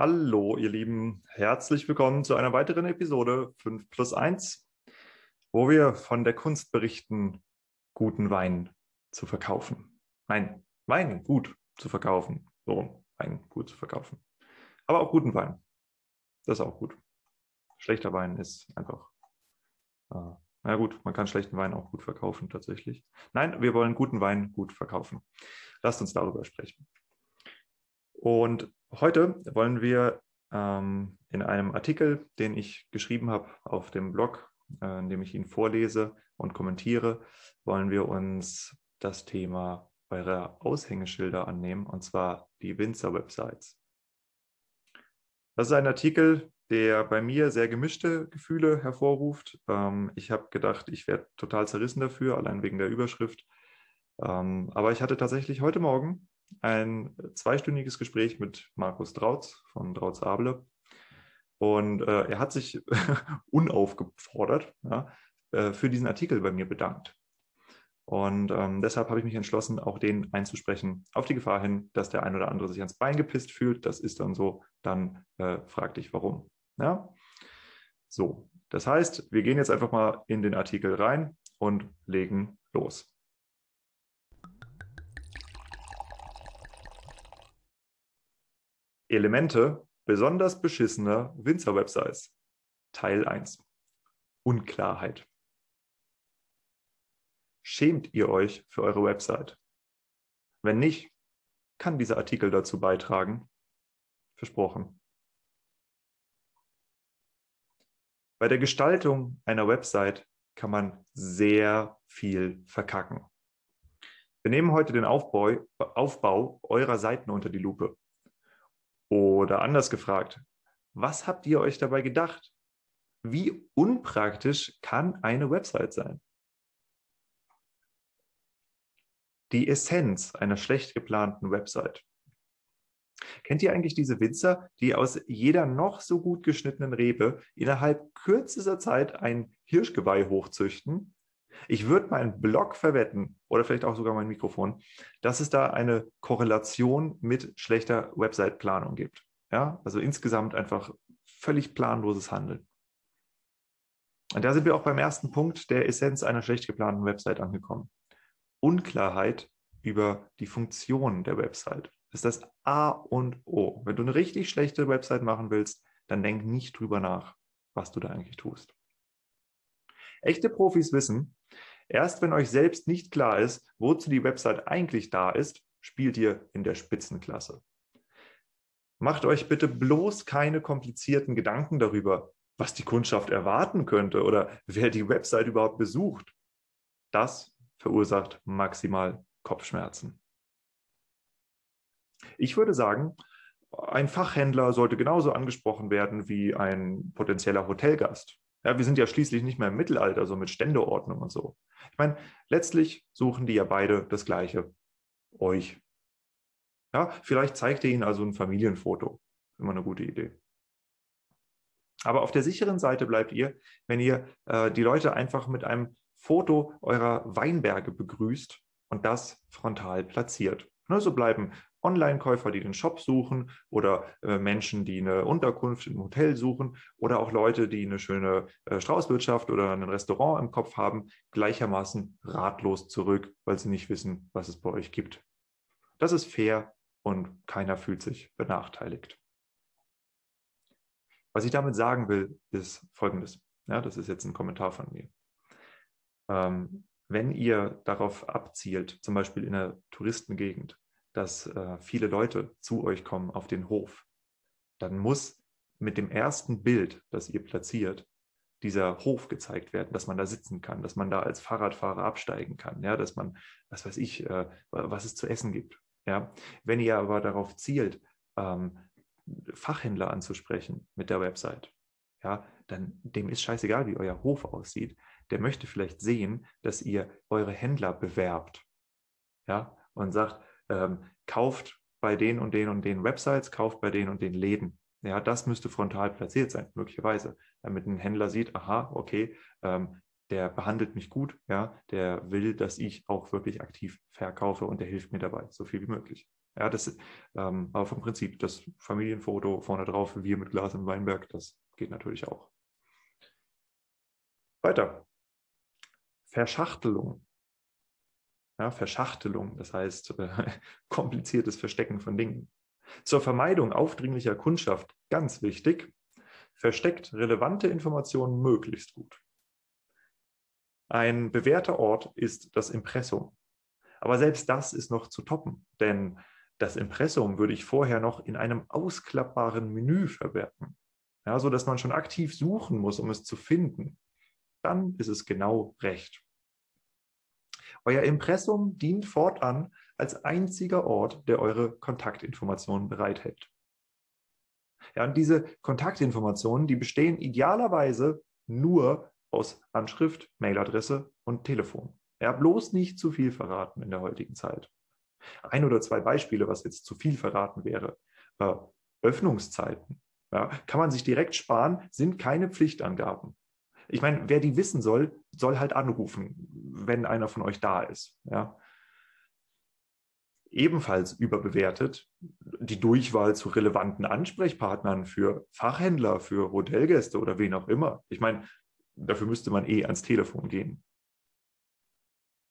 Hallo, ihr Lieben. Herzlich willkommen zu einer weiteren Episode 5 plus 1, wo wir von der Kunst berichten, guten Wein zu verkaufen. Nein, Wein gut zu verkaufen. So, Wein gut zu verkaufen. Aber auch guten Wein. Das ist auch gut. Schlechter Wein ist einfach. Äh, na gut, man kann schlechten Wein auch gut verkaufen, tatsächlich. Nein, wir wollen guten Wein gut verkaufen. Lasst uns darüber sprechen. Und heute wollen wir ähm, in einem Artikel, den ich geschrieben habe auf dem Blog, äh, in dem ich ihn vorlese und kommentiere, wollen wir uns das Thema eurer Aushängeschilder annehmen, und zwar die Winzer-Websites. Das ist ein Artikel, der bei mir sehr gemischte Gefühle hervorruft. Ähm, ich habe gedacht, ich werde total zerrissen dafür, allein wegen der Überschrift. Ähm, aber ich hatte tatsächlich heute Morgen ein zweistündiges Gespräch mit Markus Drautz von Drautz Able. Und äh, er hat sich unaufgefordert ja, äh, für diesen Artikel bei mir bedankt. Und ähm, deshalb habe ich mich entschlossen, auch den einzusprechen, auf die Gefahr hin, dass der ein oder andere sich ans Bein gepisst fühlt. Das ist dann so, dann äh, frag dich warum. Ja? So, das heißt, wir gehen jetzt einfach mal in den Artikel rein und legen los. Elemente besonders beschissener Winzer-Websites. Teil 1. Unklarheit. Schämt ihr euch für eure Website? Wenn nicht, kann dieser Artikel dazu beitragen. Versprochen. Bei der Gestaltung einer Website kann man sehr viel verkacken. Wir nehmen heute den Aufbau, Aufbau eurer Seiten unter die Lupe. Oder anders gefragt, was habt ihr euch dabei gedacht? Wie unpraktisch kann eine Website sein? Die Essenz einer schlecht geplanten Website. Kennt ihr eigentlich diese Winzer, die aus jeder noch so gut geschnittenen Rebe innerhalb kürzester Zeit ein Hirschgeweih hochzüchten ich würde meinen Blog verwetten oder vielleicht auch sogar mein Mikrofon, dass es da eine Korrelation mit schlechter Website-Planung gibt. Ja, also insgesamt einfach völlig planloses Handeln. Und da sind wir auch beim ersten Punkt der Essenz einer schlecht geplanten Website angekommen. Unklarheit über die Funktion der Website ist das A und O. Wenn du eine richtig schlechte Website machen willst, dann denk nicht drüber nach, was du da eigentlich tust. Echte Profis wissen, erst wenn euch selbst nicht klar ist, wozu die Website eigentlich da ist, spielt ihr in der Spitzenklasse. Macht euch bitte bloß keine komplizierten Gedanken darüber, was die Kundschaft erwarten könnte oder wer die Website überhaupt besucht. Das verursacht maximal Kopfschmerzen. Ich würde sagen, ein Fachhändler sollte genauso angesprochen werden wie ein potenzieller Hotelgast. Ja, wir sind ja schließlich nicht mehr im Mittelalter, so mit Ständeordnung und so. Ich meine, letztlich suchen die ja beide das Gleiche. Euch. Ja, vielleicht zeigt ihr ihnen also ein Familienfoto. Immer eine gute Idee. Aber auf der sicheren Seite bleibt ihr, wenn ihr äh, die Leute einfach mit einem Foto eurer Weinberge begrüßt und das frontal platziert. Ne, so bleiben Online-Käufer, die den Shop suchen oder äh, Menschen, die eine Unterkunft im Hotel suchen oder auch Leute, die eine schöne äh, Straußwirtschaft oder ein Restaurant im Kopf haben, gleichermaßen ratlos zurück, weil sie nicht wissen, was es bei euch gibt. Das ist fair und keiner fühlt sich benachteiligt. Was ich damit sagen will, ist Folgendes. Ja, das ist jetzt ein Kommentar von mir. Ähm, wenn ihr darauf abzielt, zum Beispiel in einer Touristengegend, dass äh, viele Leute zu euch kommen auf den Hof, dann muss mit dem ersten Bild, das ihr platziert, dieser Hof gezeigt werden, dass man da sitzen kann, dass man da als Fahrradfahrer absteigen kann, ja, dass man, was weiß ich, äh, was es zu essen gibt. Ja. Wenn ihr aber darauf zielt, ähm, Fachhändler anzusprechen mit der Website, ja, dann dem ist scheißegal, wie euer Hof aussieht. Der möchte vielleicht sehen, dass ihr eure Händler bewerbt, ja, und sagt, ähm, kauft bei den und den und den Websites, kauft bei den und den Läden. Ja, das müsste frontal platziert sein, möglicherweise, damit ein Händler sieht, aha, okay, ähm, der behandelt mich gut, ja, der will, dass ich auch wirklich aktiv verkaufe und der hilft mir dabei, so viel wie möglich. Ja, das, ähm, aber vom Prinzip, das Familienfoto vorne drauf, wir mit Glas im Weinberg, das geht natürlich auch. Weiter. Verschachtelung. Ja, Verschachtelung, das heißt äh, kompliziertes Verstecken von Dingen. Zur Vermeidung aufdringlicher Kundschaft, ganz wichtig, versteckt relevante Informationen möglichst gut. Ein bewährter Ort ist das Impressum. Aber selbst das ist noch zu toppen, denn das Impressum würde ich vorher noch in einem ausklappbaren Menü verwerten, ja, sodass man schon aktiv suchen muss, um es zu finden. Dann ist es genau recht. Euer Impressum dient fortan als einziger Ort, der eure Kontaktinformationen bereithält. Ja, und diese Kontaktinformationen, die bestehen idealerweise nur aus Anschrift, Mailadresse und Telefon. Ja, bloß nicht zu viel verraten in der heutigen Zeit. Ein oder zwei Beispiele, was jetzt zu viel verraten wäre. Äh, Öffnungszeiten. Ja, kann man sich direkt sparen, sind keine Pflichtangaben. Ich meine, wer die wissen soll, soll halt anrufen, wenn einer von euch da ist. Ja. Ebenfalls überbewertet die Durchwahl zu relevanten Ansprechpartnern für Fachhändler, für Hotelgäste oder wen auch immer. Ich meine, dafür müsste man eh ans Telefon gehen.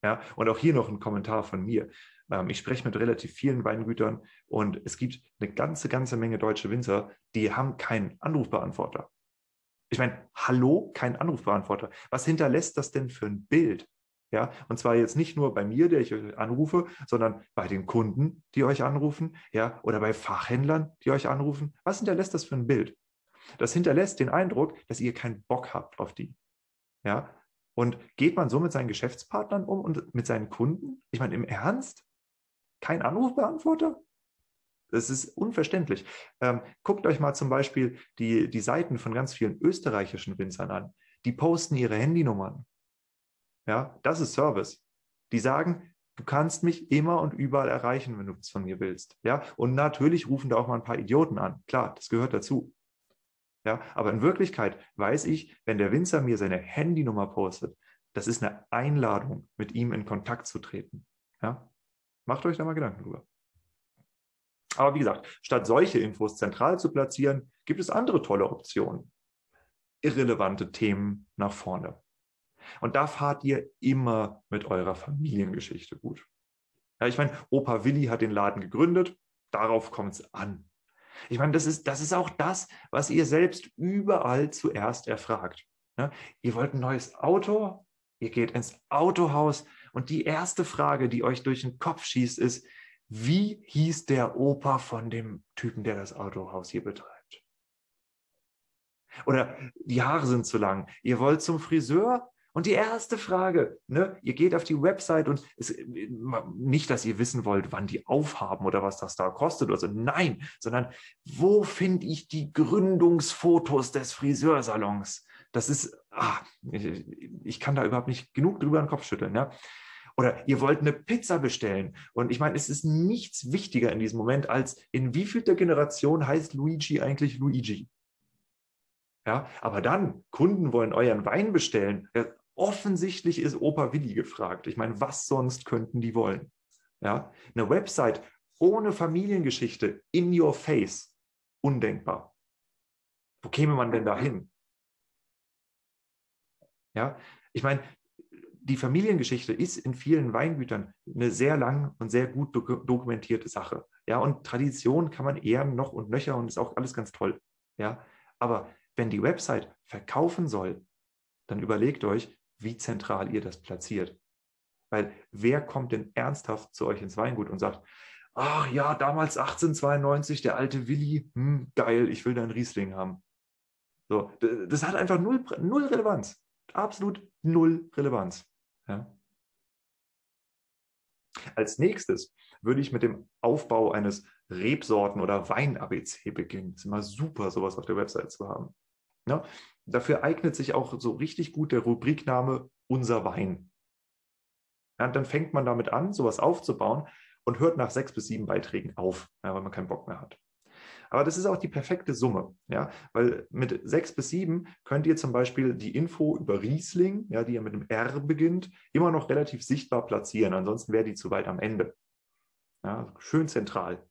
Ja, und auch hier noch ein Kommentar von mir. Ähm, ich spreche mit relativ vielen Weingütern und es gibt eine ganze, ganze Menge deutsche Winzer, die haben keinen Anrufbeantworter. Ich meine, hallo, kein Anrufbeantworter. Was hinterlässt das denn für ein Bild? Ja, und zwar jetzt nicht nur bei mir, der ich euch anrufe, sondern bei den Kunden, die euch anrufen, ja, oder bei Fachhändlern, die euch anrufen. Was hinterlässt das für ein Bild? Das hinterlässt den Eindruck, dass ihr keinen Bock habt auf die. Ja, und geht man so mit seinen Geschäftspartnern um und mit seinen Kunden? Ich meine, im Ernst? Kein Anrufbeantworter? Das ist unverständlich. Ähm, guckt euch mal zum Beispiel die, die Seiten von ganz vielen österreichischen Winzern an. Die posten ihre Handynummern. Ja, das ist Service. Die sagen, du kannst mich immer und überall erreichen, wenn du es von mir willst. Ja, und natürlich rufen da auch mal ein paar Idioten an. Klar, das gehört dazu. Ja, aber in Wirklichkeit weiß ich, wenn der Winzer mir seine Handynummer postet, das ist eine Einladung, mit ihm in Kontakt zu treten. Ja, macht euch da mal Gedanken drüber. Aber wie gesagt, statt solche Infos zentral zu platzieren, gibt es andere tolle Optionen. Irrelevante Themen nach vorne. Und da fahrt ihr immer mit eurer Familiengeschichte gut. Ja, ich meine, Opa Willi hat den Laden gegründet, darauf kommt es an. Ich meine, das ist, das ist auch das, was ihr selbst überall zuerst erfragt. Ja, ihr wollt ein neues Auto, ihr geht ins Autohaus und die erste Frage, die euch durch den Kopf schießt, ist, wie hieß der Opa von dem Typen, der das Autohaus hier betreibt? Oder die Haare sind zu lang. Ihr wollt zum Friseur? Und die erste Frage, ne, ihr geht auf die Website und es, nicht, dass ihr wissen wollt, wann die aufhaben oder was das da kostet oder so. Nein, sondern wo finde ich die Gründungsfotos des Friseursalons? Das ist, ah, ich, ich kann da überhaupt nicht genug drüber den Kopf schütteln. Ja? Oder ihr wollt eine Pizza bestellen. Und ich meine, es ist nichts wichtiger in diesem Moment, als in wie viel der Generation heißt Luigi eigentlich Luigi? Ja, aber dann, Kunden wollen euren Wein bestellen. Ja, offensichtlich ist Opa Willi gefragt. Ich meine, was sonst könnten die wollen? Ja, eine Website ohne Familiengeschichte in your face. Undenkbar. Wo käme man denn da hin? Ja, ich meine, die Familiengeschichte ist in vielen Weingütern eine sehr lang und sehr gut dokumentierte Sache. Ja, und Tradition kann man ehren noch und nöcher und ist auch alles ganz toll. Ja, aber wenn die Website verkaufen soll, dann überlegt euch, wie zentral ihr das platziert. Weil wer kommt denn ernsthaft zu euch ins Weingut und sagt, ach ja, damals 1892, der alte Willi, hm, geil, ich will deinen Riesling haben. So, das hat einfach null, null Relevanz. Absolut null Relevanz. Ja. Als nächstes würde ich mit dem Aufbau eines Rebsorten- oder Wein-ABC beginnen. Ist immer super, sowas auf der Website zu haben. Ja, dafür eignet sich auch so richtig gut der Rubrikname Unser Wein. Ja, dann fängt man damit an, sowas aufzubauen und hört nach sechs bis sieben Beiträgen auf, ja, weil man keinen Bock mehr hat. Aber das ist auch die perfekte Summe, ja, weil mit sechs bis sieben könnt ihr zum Beispiel die Info über Riesling, ja, die ja mit einem R beginnt, immer noch relativ sichtbar platzieren. Ansonsten wäre die zu weit am Ende. Ja, schön zentral.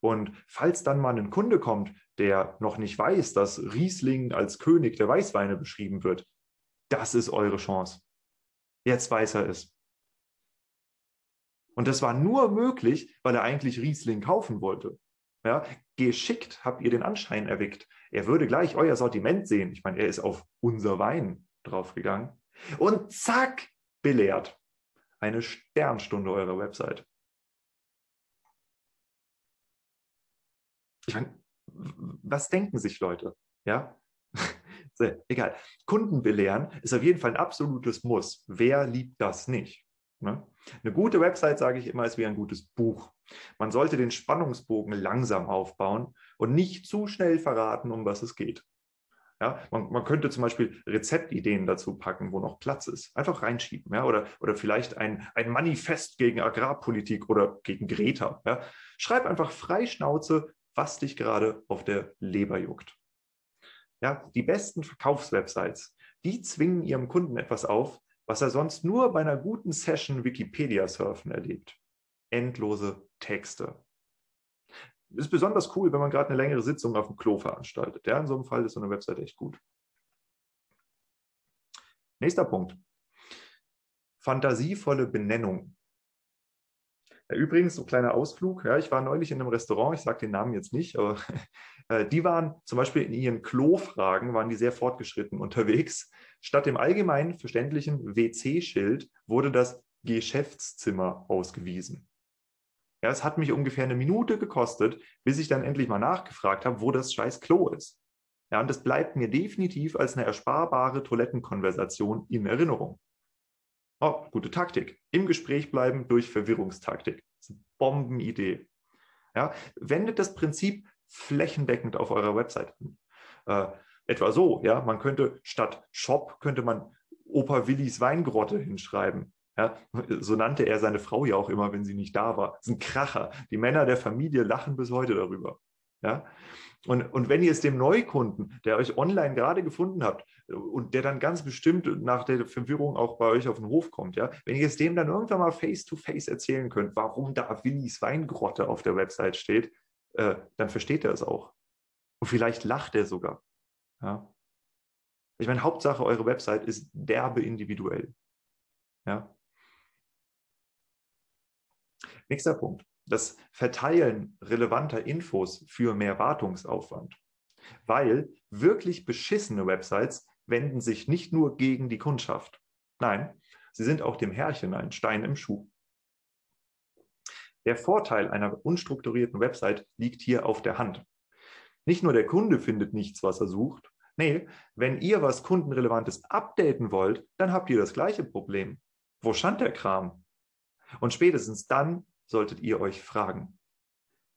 Und falls dann mal ein Kunde kommt, der noch nicht weiß, dass Riesling als König der Weißweine beschrieben wird, das ist eure Chance. Jetzt weiß er es. Und das war nur möglich, weil er eigentlich Riesling kaufen wollte. Ja, geschickt habt ihr den Anschein erweckt. Er würde gleich euer Sortiment sehen. Ich meine, er ist auf unser Wein draufgegangen. Und zack, belehrt. Eine Sternstunde eurer Website. Ich meine, was denken sich Leute? Ja, egal. Kunden belehren ist auf jeden Fall ein absolutes Muss. Wer liebt das nicht? Ne? Eine gute Website, sage ich immer, ist wie ein gutes Buch. Man sollte den Spannungsbogen langsam aufbauen und nicht zu schnell verraten, um was es geht. Ja, man, man, könnte zum Beispiel Rezeptideen dazu packen, wo noch Platz ist. Einfach reinschieben. Ja, oder, oder vielleicht ein, ein Manifest gegen Agrarpolitik oder gegen Greta. Ja. Schreib einfach frei Schnauze, was dich gerade auf der Leber juckt. Ja, die besten Verkaufswebsites, die zwingen ihrem Kunden etwas auf, was er sonst nur bei einer guten Session Wikipedia surfen erlebt. Endlose Texte. Ist besonders cool, wenn man gerade eine längere Sitzung auf dem Klo veranstaltet. Ja, in so einem Fall ist so eine Website echt gut. Nächster Punkt. Fantasievolle Benennung. Ja, übrigens, so kleiner Ausflug. Ja, ich war neulich in einem Restaurant, ich sage den Namen jetzt nicht, aber äh, die waren zum Beispiel in ihren Klo-Fragen, waren die sehr fortgeschritten unterwegs. Statt dem allgemein verständlichen WC-Schild wurde das Geschäftszimmer ausgewiesen. Ja, es hat mich ungefähr eine Minute gekostet, bis ich dann endlich mal nachgefragt habe, wo das scheiß Klo ist. Ja, und das bleibt mir definitiv als eine ersparbare Toilettenkonversation in Erinnerung. Oh, gute Taktik. Im Gespräch bleiben durch Verwirrungstaktik. Das ist eine Bombenidee. Ja, wendet das Prinzip flächendeckend auf eurer Website an. Äh, etwa so, ja, man könnte statt Shop könnte man Opa Willis Weingrotte hinschreiben. Ja, so nannte er seine Frau ja auch immer, wenn sie nicht da war. Das ist ein Kracher. Die Männer der Familie lachen bis heute darüber. Ja? Und, und wenn ihr es dem Neukunden, der euch online gerade gefunden habt und der dann ganz bestimmt nach der Verwirrung auch bei euch auf den Hof kommt, ja, wenn ihr es dem dann irgendwann mal face-to-face -face erzählen könnt, warum da Willis Weingrotte auf der Website steht, äh, dann versteht er es auch. Und vielleicht lacht er sogar. Ja. Ich meine, Hauptsache, eure Website ist derbe individuell. Ja. Nächster Punkt das Verteilen relevanter Infos für mehr Wartungsaufwand. Weil wirklich beschissene Websites wenden sich nicht nur gegen die Kundschaft. Nein, sie sind auch dem Herrchen ein Stein im Schuh. Der Vorteil einer unstrukturierten Website liegt hier auf der Hand. Nicht nur der Kunde findet nichts, was er sucht. Nee, wenn ihr was Kundenrelevantes updaten wollt, dann habt ihr das gleiche Problem. Wo stand der Kram? Und spätestens dann solltet ihr euch fragen.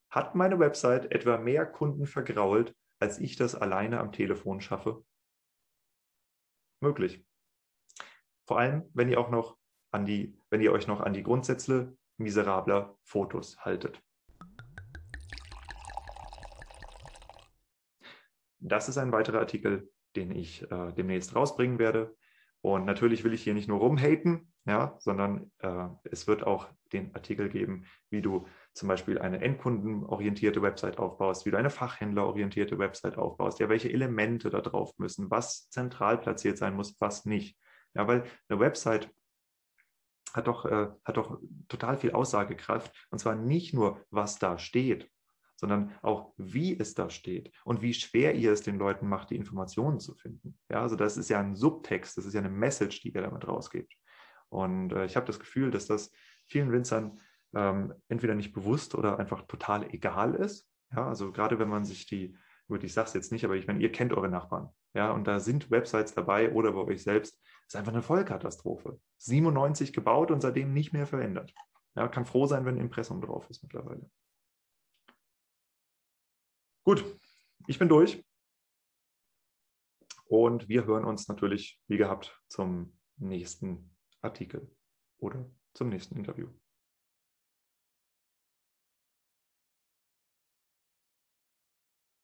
Hat meine Website etwa mehr Kunden vergrault, als ich das alleine am Telefon schaffe? Möglich. Vor allem, wenn ihr auch noch an die, wenn ihr euch noch an die Grundsätze miserabler Fotos haltet. Das ist ein weiterer Artikel, den ich äh, demnächst rausbringen werde. Und natürlich will ich hier nicht nur rumhaten, ja, sondern äh, es wird auch den Artikel geben, wie du zum Beispiel eine endkundenorientierte Website aufbaust, wie du eine fachhändlerorientierte Website aufbaust, ja, welche Elemente da drauf müssen, was zentral platziert sein muss, was nicht. Ja, weil eine Website hat doch, äh, hat doch total viel Aussagekraft und zwar nicht nur, was da steht, sondern auch, wie es da steht und wie schwer ihr es den Leuten macht, die Informationen zu finden. Ja, also das ist ja ein Subtext, das ist ja eine Message, die ihr damit rausgebt. Und äh, ich habe das Gefühl, dass das vielen Winzern ähm, entweder nicht bewusst oder einfach total egal ist. Ja, also gerade wenn man sich die, gut, ich sage es jetzt nicht, aber ich meine, ihr kennt eure Nachbarn. Ja, und da sind Websites dabei oder bei euch selbst. Das ist einfach eine Vollkatastrophe. 97 gebaut und seitdem nicht mehr verändert. Ja, kann froh sein, wenn ein Impressum drauf ist mittlerweile. Gut, ich bin durch. Und wir hören uns natürlich, wie gehabt, zum nächsten Artikel oder zum nächsten Interview.